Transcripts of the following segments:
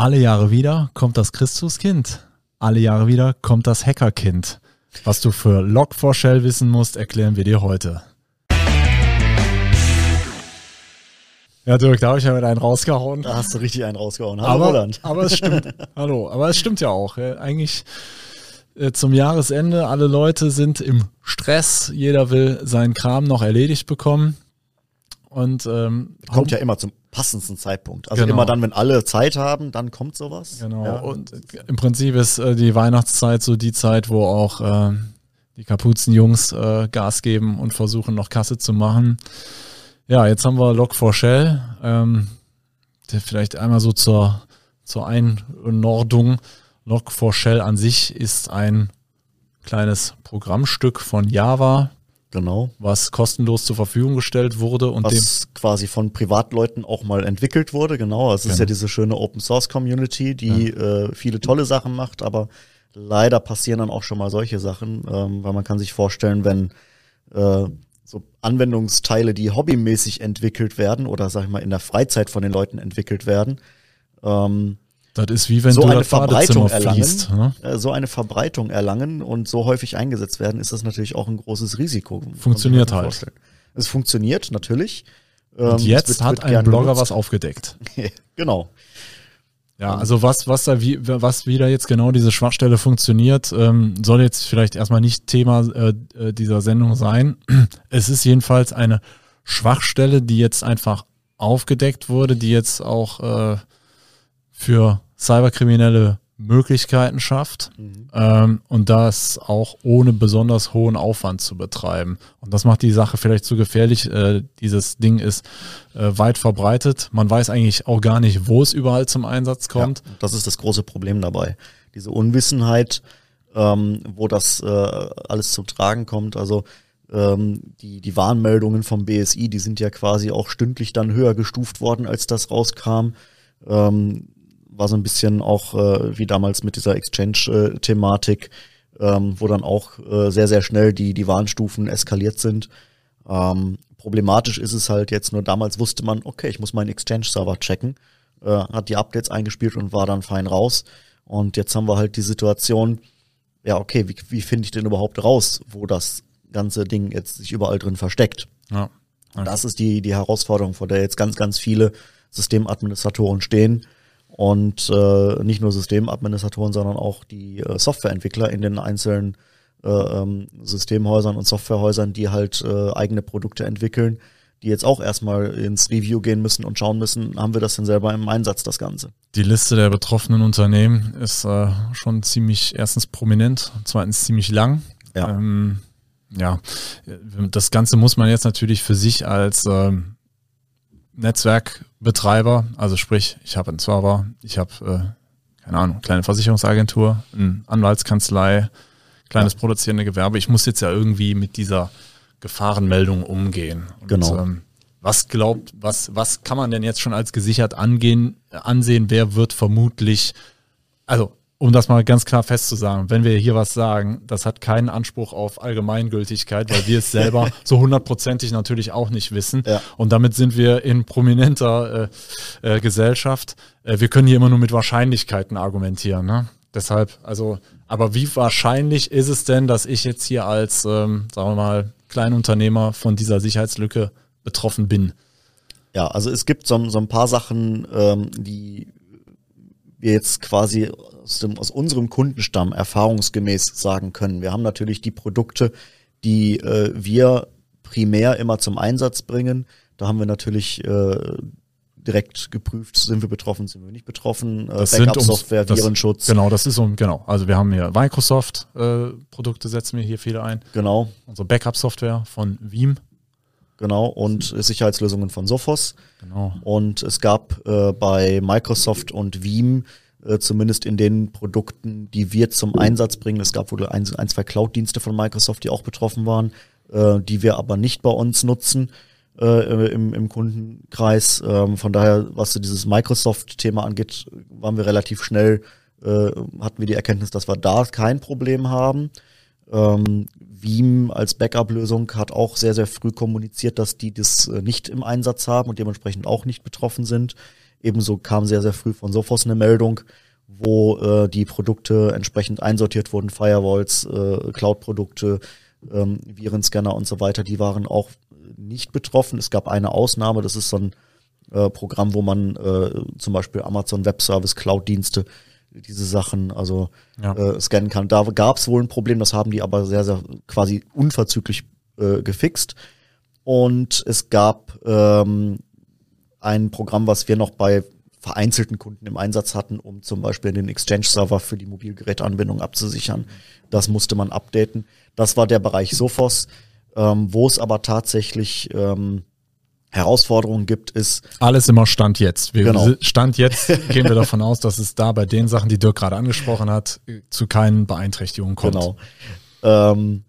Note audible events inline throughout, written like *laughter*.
Alle Jahre wieder kommt das Christuskind. Alle Jahre wieder kommt das Hackerkind. Was du für Log4Shell wissen musst, erklären wir dir heute. Ja, Dirk, da habe ich ja wieder einen rausgehauen. Da hast du richtig einen rausgehauen. Hallo aber, Roland. Aber es stimmt. *laughs* Hallo, aber es stimmt ja auch. Eigentlich äh, zum Jahresende, alle Leute sind im Stress, jeder will seinen Kram noch erledigt bekommen. Und ähm, kommt ja immer zum passendsten Zeitpunkt. Also Genau. immer dann, wenn alle Zeit haben, dann kommt sowas. Genau. Ja. Und im Prinzip ist äh, die Weihnachtszeit so die Zeit, wo auch äh, die Kapuzenjungs äh, Gas geben und versuchen noch Kasse zu machen. Ja, jetzt haben wir Log4Shell. Ähm, der vielleicht einmal so zur, zur Einordnung. Log4Shell an sich ist ein kleines Programmstück von Java, Genau. was kostenlos zur Verfügung gestellt wurde und dem Was quasi von Privatleuten auch mal entwickelt wurde, genau. Es ist Genau. ja diese schöne Open Source Community, die äh, viele tolle Sachen macht, aber leider passieren dann auch schon mal solche Sachen, ähm, weil man kann sich vorstellen, wenn äh, so Anwendungsteile, die hobbymäßig entwickelt werden oder sag ich mal in der Freizeit von den Leuten entwickelt werden, ähm, das ist wie wenn so du eine Verbreitung erlangen, fließt. Ne? äh, so eine Verbreitung erlangen und so häufig eingesetzt werden, ist das natürlich auch ein großes Risiko. Funktioniert halt. vorstellen. Es funktioniert natürlich. Ähm, Und es jetzt wird- hat wird ein Blogger genutzt. was aufgedeckt. *laughs* genau. Ja, also was, was da wie, was wieder jetzt genau diese Schwachstelle funktioniert, ähm, soll jetzt vielleicht erstmal nicht Thema äh, äh, dieser Sendung sein. *clears throat* Es ist jedenfalls eine Schwachstelle, die jetzt einfach aufgedeckt wurde, die jetzt auch äh, für Cyberkriminelle Möglichkeiten schafft ähm, und das auch ohne besonders hohen Aufwand zu betreiben. Und das macht die Sache vielleicht zu gefährlich. Äh, dieses Ding ist äh, weit verbreitet. Man weiß eigentlich auch gar nicht, wo es überall zum Einsatz kommt. Ja, das ist das große Problem dabei. Diese Unwissenheit, ähm, wo das äh, alles zum Tragen kommt. Also ähm, die, die Warnmeldungen vom BSI, die sind ja quasi auch stündlich dann höher gestuft worden, als das rauskam. Ähm, war so ein bisschen auch äh, wie damals mit dieser Exchange-Thematik, ähm, wo dann auch äh, sehr, sehr schnell die, die Warnstufen eskaliert sind. Ähm, problematisch ist es halt jetzt nur, damals wusste man, okay, ich muss meinen Exchange-Server checken, äh, hat die Updates eingespielt und war dann fein raus. Und jetzt haben wir halt die Situation, ja, okay, wie, wie finde ich denn überhaupt raus, wo das ganze Ding jetzt sich überall drin versteckt? Ja. Das ist die, die Herausforderung, vor der jetzt ganz, ganz viele Systemadministratoren stehen. Und äh, nicht nur Systemadministratoren, sondern auch die äh, Softwareentwickler in den einzelnen äh, ähm, Systemhäusern und Softwarehäusern, die halt äh, eigene Produkte entwickeln, die jetzt auch erstmal ins Review gehen müssen und schauen müssen, haben wir das denn selber im Einsatz, das Ganze? Die Liste der betroffenen Unternehmen ist äh, schon ziemlich erstens prominent, zweitens ziemlich lang. Ja. Ähm, ja, das Ganze muss man jetzt natürlich für sich als ähm, Netzwerkbetreiber, also sprich, ich habe einen Server, ich habe, äh, keine Ahnung, kleine Versicherungsagentur, eine Anwaltskanzlei, kleines produzierende Gewerbe. Ich muss jetzt ja irgendwie mit dieser Gefahrenmeldung umgehen. Und, Genau. Ähm, was glaubt, was, was kann man denn jetzt schon als gesichert angehen, ansehen? Wer wird vermutlich, also um das mal ganz klar festzusagen, wenn wir hier was sagen, das hat keinen Anspruch auf Allgemeingültigkeit, weil wir es *laughs* selber so hundertprozentig natürlich auch nicht wissen. Ja. Und damit sind wir in prominenter äh, äh, Gesellschaft. Äh, wir können hier immer nur mit Wahrscheinlichkeiten argumentieren. Ne? Deshalb, also, aber wie wahrscheinlich ist es denn, dass ich jetzt hier als, ähm, sagen wir mal, Kleinunternehmer von dieser Sicherheitslücke betroffen bin? Ja, also es gibt so, so ein paar Sachen, ähm, die wir jetzt quasi aus, dem, aus unserem Kundenstamm erfahrungsgemäß sagen können. Wir haben natürlich die Produkte, die äh, wir primär immer zum Einsatz bringen. Da haben wir natürlich äh, direkt geprüft, sind wir betroffen, sind wir nicht betroffen. Äh, Backup-Software, Virenschutz. Genau, das ist um, genau. Also wir haben hier Microsoft-Produkte, setzen wir hier viele ein. Genau, Unsere Backup-Software von Veeam. genau. Und Sicherheitslösungen von Sophos. Genau. Und es gab äh, bei Microsoft und Veeam, äh, zumindest in den Produkten, die wir zum Einsatz bringen, es gab wohl ein, ein zwei Cloud-Dienste von Microsoft, die auch betroffen waren, äh, die wir aber nicht bei uns nutzen äh, im, im Kundenkreis. Ähm, von daher, was dieses Microsoft-Thema angeht, waren wir relativ schnell, äh, hatten wir die Erkenntnis, dass wir da kein Problem haben. Ähm, Veeam als Backup-Lösung hat auch sehr, sehr früh kommuniziert, dass die das äh, nicht im Einsatz haben und dementsprechend auch nicht betroffen sind. Ebenso kam sehr, sehr früh von Sophos eine Meldung, wo äh, die Produkte entsprechend einsortiert wurden, Firewalls, äh, Cloud-Produkte, ähm, Virenscanner und so weiter, die waren auch nicht betroffen. Es gab eine Ausnahme, das ist so ein äh, Programm, wo man äh, zum Beispiel Amazon Web Service, Cloud-Dienste, diese Sachen also ja. äh, scannen kann. Da gab es wohl ein Problem, das haben die aber sehr, sehr quasi unverzüglich äh, gefixt. Und es gab ähm, ein Programm, was wir noch bei vereinzelten Kunden im Einsatz hatten, um zum Beispiel den Exchange-Server für die Mobilgeräteanbindung abzusichern. Das musste man updaten. Das war der Bereich Sophos. Ähm, wo es aber tatsächlich ähm, Herausforderungen gibt, ist. Alles immer Stand jetzt. Wir, genau. Stand jetzt gehen wir davon aus, dass es da bei den Sachen, die Dirk gerade angesprochen hat, zu keinen Beeinträchtigungen kommt. Genau. Ähm,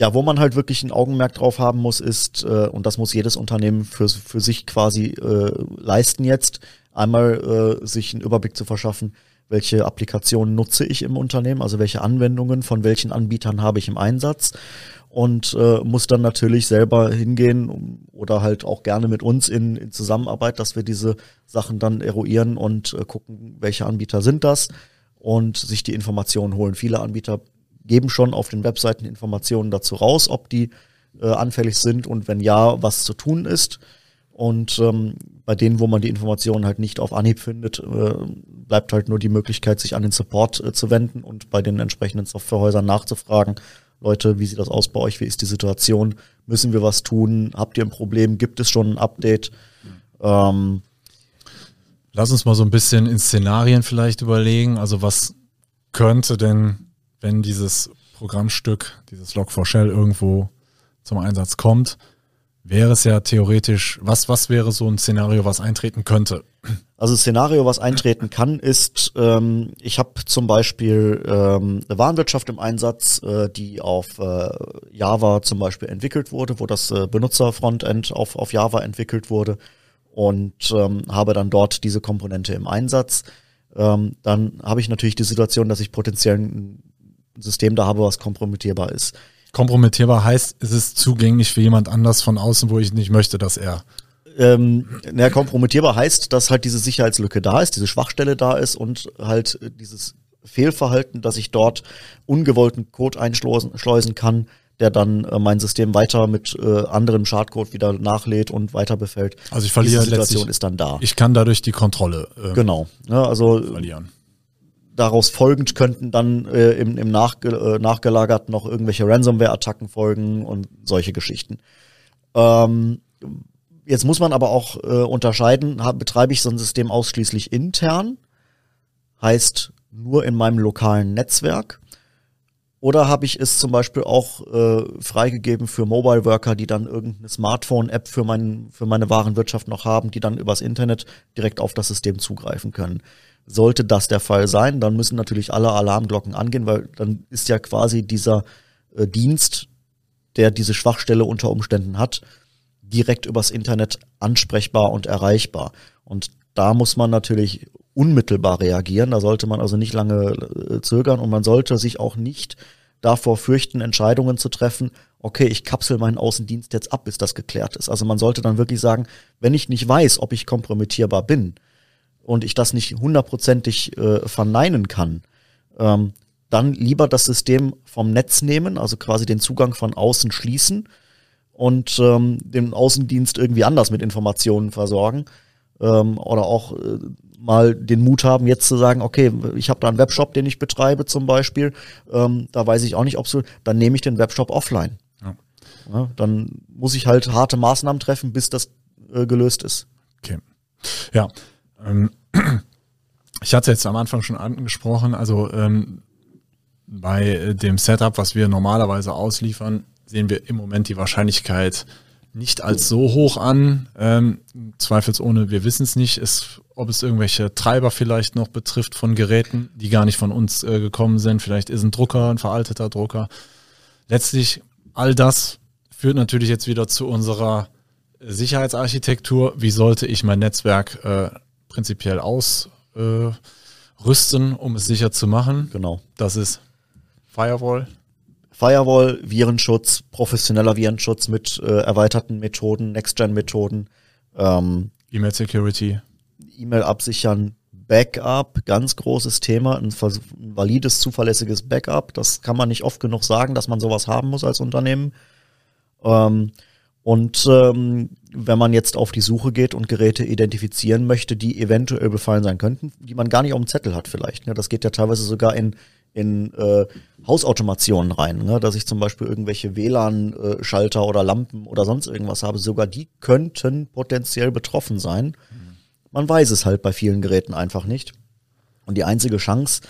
ja, wo man halt wirklich ein Augenmerk drauf haben muss, ist, äh, und das muss jedes Unternehmen für, für sich quasi äh, leisten jetzt, einmal äh, sich einen Überblick zu verschaffen, welche Applikationen nutze ich im Unternehmen, also welche Anwendungen von welchen Anbietern habe ich im Einsatz und äh, muss dann natürlich selber hingehen oder halt auch gerne mit uns in, in Zusammenarbeit, dass wir diese Sachen dann eruieren und äh, gucken, welche Anbieter sind das und sich die Informationen holen. Viele Anbieter geben schon auf den Webseiten Informationen dazu raus, ob die äh, anfällig sind und wenn ja, was zu tun ist. Und ähm, bei denen, wo man die Informationen halt nicht auf Anhieb findet, äh, bleibt halt nur die Möglichkeit, sich an den Support äh, zu wenden und bei den entsprechenden Softwarehäusern nachzufragen. Leute, wie sieht das aus bei euch? Wie ist die Situation? Müssen wir was tun? Habt ihr ein Problem? Gibt es schon ein Update? Ähm, Lass uns mal so ein bisschen in Szenarien vielleicht überlegen. Also was könnte denn wenn dieses Programmstück, dieses Log4Shell irgendwo zum Einsatz kommt, wäre es ja theoretisch, was, was wäre so ein Szenario, was eintreten könnte? Also ein Szenario, was eintreten kann, ist, ähm, ich habe zum Beispiel ähm, eine Warenwirtschaft im Einsatz, äh, die auf äh, Java zum Beispiel entwickelt wurde, wo das äh, Benutzerfrontend auf, auf Java entwickelt wurde und ähm, habe dann dort diese Komponente im Einsatz. Ähm, dann habe ich natürlich die Situation, dass ich potenziell ein System da habe, was kompromittierbar ist. Kompromittierbar heißt, es ist zugänglich für jemand anders von außen, wo ich nicht möchte, dass er. Ähm, na, kompromittierbar heißt, dass halt diese Sicherheitslücke da ist, diese Schwachstelle da ist und halt dieses Fehlverhalten, dass ich dort ungewollten Code einschleusen kann, der dann äh, mein System weiter mit äh, anderem Schadcode wieder nachlädt und weiter befällt. Also ich verliere Diese Situation ist dann da. Ich kann dadurch die Kontrolle äh, genau. Ja, also verlieren daraus folgend könnten dann äh, im, im Nachge äh, nachgelagert noch irgendwelche Ransomware-Attacken folgen und solche Geschichten. Ähm, jetzt muss man aber auch äh, unterscheiden, betreibe ich so ein System ausschließlich intern, heißt nur in meinem lokalen Netzwerk, oder habe ich es zum Beispiel auch äh, freigegeben für Mobile Worker, die dann irgendeine Smartphone-App für, mein, für meine Warenwirtschaft noch haben, die dann übers Internet direkt auf das System zugreifen können. Sollte das der Fall sein, dann müssen natürlich alle Alarmglocken angehen, weil dann ist ja quasi dieser äh, Dienst, der diese Schwachstelle unter Umständen hat, direkt übers Internet ansprechbar und erreichbar. Und da muss man natürlich unmittelbar reagieren. Da sollte man also nicht lange äh, zögern und man sollte sich auch nicht davor fürchten, Entscheidungen zu treffen, okay, ich kapsel meinen Außendienst jetzt ab, bis das geklärt ist. Also man sollte dann wirklich sagen, wenn ich nicht weiß, ob ich kompromittierbar bin, und ich das nicht hundertprozentig äh, verneinen kann, ähm, dann lieber das System vom Netz nehmen, also quasi den Zugang von außen schließen und ähm, den Außendienst irgendwie anders mit Informationen versorgen ähm, oder auch äh, mal den Mut haben, jetzt zu sagen, okay, ich habe da einen Webshop, den ich betreibe zum Beispiel, ähm, da weiß ich auch nicht, ob so, dann nehme ich den Webshop offline. Ja. Ja, dann muss ich halt harte Maßnahmen treffen, bis das äh, gelöst ist. Okay. Ja, *clears throat* ich hatte jetzt am Anfang schon angesprochen, also ähm, bei dem Setup, was wir normalerweise ausliefern, sehen wir im Moment die Wahrscheinlichkeit nicht als so hoch an. Ähm, zweifelsohne, wir wissen es nicht, ist, ob es irgendwelche Treiber vielleicht noch betrifft von Geräten, die gar nicht von uns äh, gekommen sind. Vielleicht ist ein Drucker, ein veralteter Drucker. Letztlich all das führt natürlich jetzt wieder zu unserer Sicherheitsarchitektur. Wie sollte ich mein Netzwerk äh, prinzipiell ausrüsten, äh, um es sicher zu machen. Genau. Das ist Firewall. Firewall, Virenschutz, professioneller Virenschutz mit äh, erweiterten Methoden, Next-Gen-Methoden. Ähm, E-Mail Security. E-Mail absichern, Backup, ganz großes Thema, ein, ein, valides, zuverlässiges Backup. Das kann man nicht oft genug sagen, dass man sowas haben muss als Unternehmen. Ähm, und ähm, wenn man jetzt auf die Suche geht und Geräte identifizieren möchte, die eventuell befallen sein könnten, die man gar nicht auf dem Zettel hat vielleicht. Ne? Das geht ja teilweise sogar in, in äh, Hausautomationen rein, ne? dass ich zum Beispiel irgendwelche WLAN-Schalter oder Lampen oder sonst irgendwas habe. Sogar die könnten potenziell betroffen sein. Man weiß es halt bei vielen Geräten einfach nicht. Und die einzige Chance,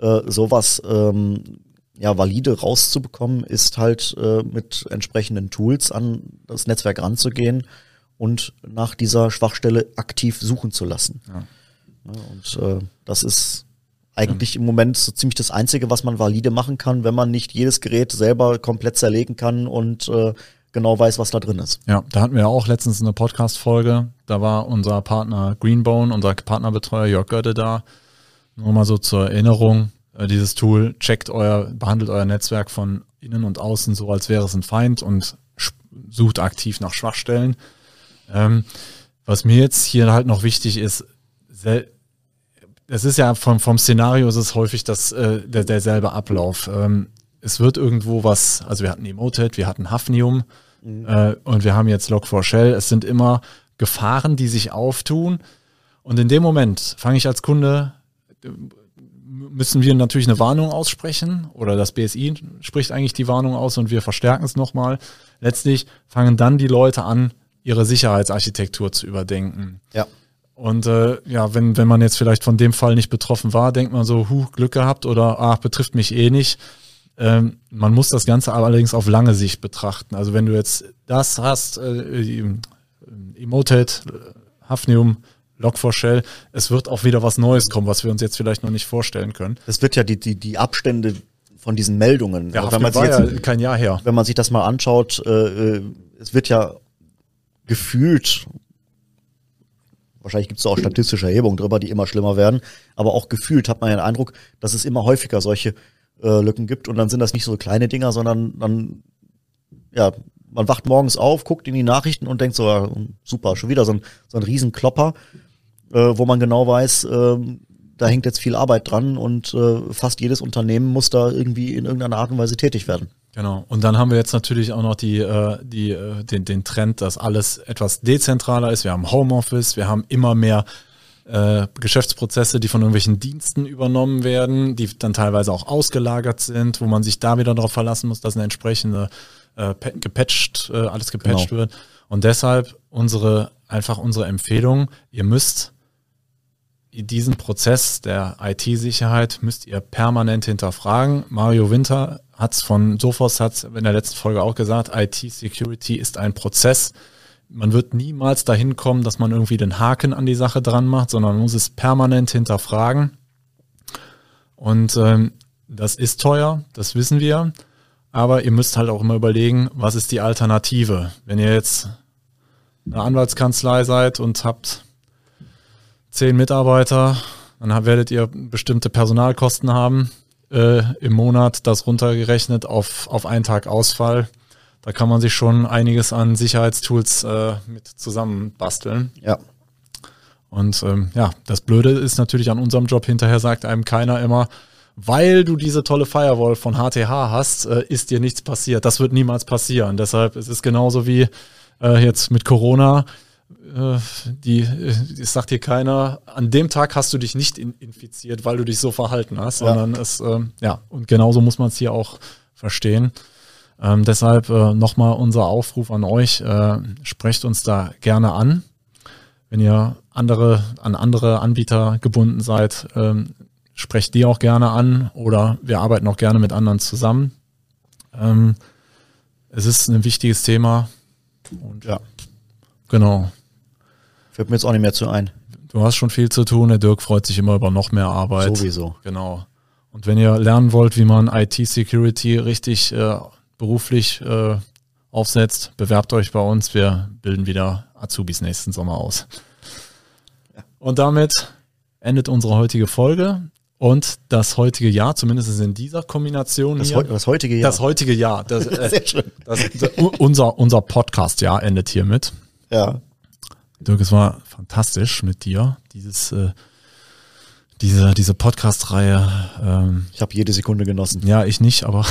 äh, sowas ähm, ja, valide rauszubekommen, ist halt äh, mit entsprechenden Tools an das Netzwerk ranzugehen und nach dieser Schwachstelle aktiv suchen zu lassen. Ja. Ja, und äh, das ist eigentlich im Moment so ziemlich das Einzige, was man valide machen kann, wenn man nicht jedes Gerät selber komplett zerlegen kann und äh, genau weiß, was da drin ist. Ja, da hatten wir auch letztens eine Podcast-Folge. Da war unser Partner Greenbone, unser Partnerbetreuer Jörg Götte da. Nur mal so zur Erinnerung. Äh, dieses Tool checkt euer, behandelt euer Netzwerk von innen und außen so, als wäre es ein Feind und sucht aktiv nach Schwachstellen. Ähm, was mir jetzt hier halt noch wichtig ist, es ist ja vom, vom Szenario ist es häufig das, äh, der, derselbe Ablauf. Ähm, es wird irgendwo was, also wir hatten Emoted, wir hatten Hafnium mhm. äh, und wir haben jetzt Log4Shell. Es sind immer Gefahren, die sich auftun. Und in dem Moment fange ich als Kunde, müssen wir natürlich eine Warnung aussprechen oder das BSI spricht eigentlich die Warnung aus und wir verstärken es nochmal. Letztlich fangen dann die Leute an, ihre Sicherheitsarchitektur zu überdenken. Ja. Und äh, ja, wenn, wenn man jetzt vielleicht von dem Fall nicht betroffen war, denkt man so, huh, Glück gehabt oder ach, betrifft mich eh nicht. Ähm, man muss das Ganze allerdings auf lange Sicht betrachten. Also wenn du jetzt das hast, äh, Emoted, Hafnium, Log4Shell, es wird auch wieder was Neues kommen, was wir uns jetzt vielleicht noch nicht vorstellen können. Es wird ja die, die, die Abstände von diesen Meldungen. Ja, also wenn man war jetzt, ja kein Jahr her. Wenn man sich das mal anschaut, äh, äh es wird ja gefühlt, wahrscheinlich gibt es auch statistische Erhebungen drüber, die immer schlimmer werden, aber auch gefühlt hat man den Eindruck, dass es immer häufiger solche äh, Lücken gibt und dann sind das nicht so kleine Dinger, sondern dann, ja, man wacht morgens auf, guckt in die Nachrichten und denkt so, ja, super, schon wieder so ein, so ein Riesenklopper, äh, wo man genau weiß, äh, da hängt jetzt viel Arbeit dran und äh, fast jedes Unternehmen muss da irgendwie in irgendeiner Art und Weise tätig werden. Genau. Und dann haben wir jetzt natürlich auch noch die, äh, die, äh, den, den Trend, dass alles etwas dezentraler ist. Wir haben Homeoffice, wir haben immer mehr äh, Geschäftsprozesse, die von irgendwelchen Diensten übernommen werden, die dann teilweise auch ausgelagert sind, wo man sich da wieder darauf verlassen muss, dass eine entsprechende äh, gepatcht, äh, alles gepatcht genau. wird. Und deshalb unsere, einfach unsere Empfehlung, ihr müsst diesen Prozess der IT-Sicherheit müsst ihr permanent hinterfragen. Mario Winter hat es von Sophos hat in der letzten Folge auch gesagt, IT-Security ist ein Prozess. Man wird niemals dahin kommen, dass man irgendwie den Haken an die Sache dran macht, sondern man muss es permanent hinterfragen. Und ähm, das ist teuer, das wissen wir. Aber ihr müsst halt auch immer überlegen, was ist die Alternative? Wenn ihr jetzt eine Anwaltskanzlei seid und habt zehn Mitarbeiter, dann werdet ihr bestimmte Personalkosten haben äh, im Monat, das runtergerechnet auf, auf einen Tag Ausfall. Da kann man sich schon einiges an Sicherheitstools äh, mit zusammenbasteln. Ja. Und ähm, ja, das Blöde ist natürlich an unserem Job hinterher sagt einem keiner immer, weil du diese tolle Firewall von HTH hast, äh, ist dir nichts passiert. Das wird niemals passieren. Deshalb es ist es genauso wie äh, jetzt mit Corona die, das sagt dir keiner, an dem Tag hast du dich nicht in, infiziert, weil du dich so verhalten hast, ja. sondern es, äh, ja, und genauso muss man es hier auch verstehen. Ähm, deshalb äh, nochmal unser Aufruf an euch, äh, sprecht uns da gerne an. Wenn ihr andere, an andere Anbieter gebunden seid, ähm, sprecht die auch gerne an oder wir arbeiten auch gerne mit anderen zusammen. Ähm, es ist ein wichtiges Thema und ja, genau. Fällt mir jetzt auch nicht mehr zu ein. Du hast schon viel zu tun. Der Dirk freut sich immer über noch mehr Arbeit. Sowieso. Genau. Und wenn ihr lernen wollt, wie man IT-Security richtig äh, beruflich äh, aufsetzt, bewerbt euch bei uns. Wir bilden wieder Azubis nächsten Sommer aus. Und damit endet unsere heutige Folge. Und das heutige Jahr, zumindest in dieser Kombination das, hier. Das heutige Jahr. Das heutige Jahr. Das, *laughs* äh, Sehr schön. Das, unser, unser Podcast-Jahr endet hiermit. Ja. Dirk, es war fantastisch mit dir, dieses, äh, diese, diese Podcast-Reihe. Ähm, ich habe jede Sekunde genossen. Ja, ich nicht, aber.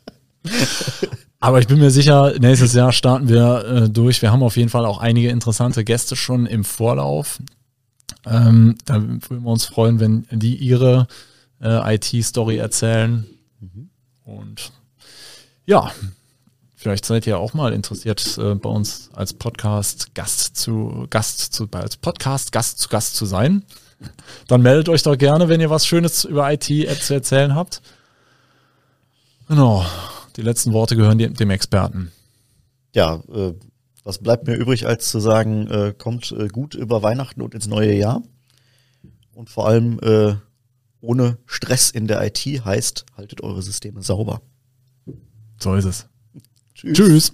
*laughs* aber ich bin mir sicher, nächstes Jahr starten wir äh, durch. Wir haben auf jeden Fall auch einige interessante Gäste schon im Vorlauf. Ähm, da würden wir uns freuen, wenn die ihre äh, IT-Story erzählen. Mhm. Und ja, Vielleicht seid ihr auch mal interessiert, äh, bei uns als Podcast Gast zu Gast zu als Podcast Gast zu Gast zu sein. Dann meldet euch doch gerne, wenn ihr was Schönes über IT zu erzählen habt. Genau. Die letzten Worte gehören dem Experten. Ja, äh, was bleibt mir übrig, als zu sagen, äh, kommt gut über Weihnachten und ins neue Jahr. Und vor allem ohne Stress in der IT heißt, haltet eure Systeme sauber. So ist es. Tschüss. Tschüss.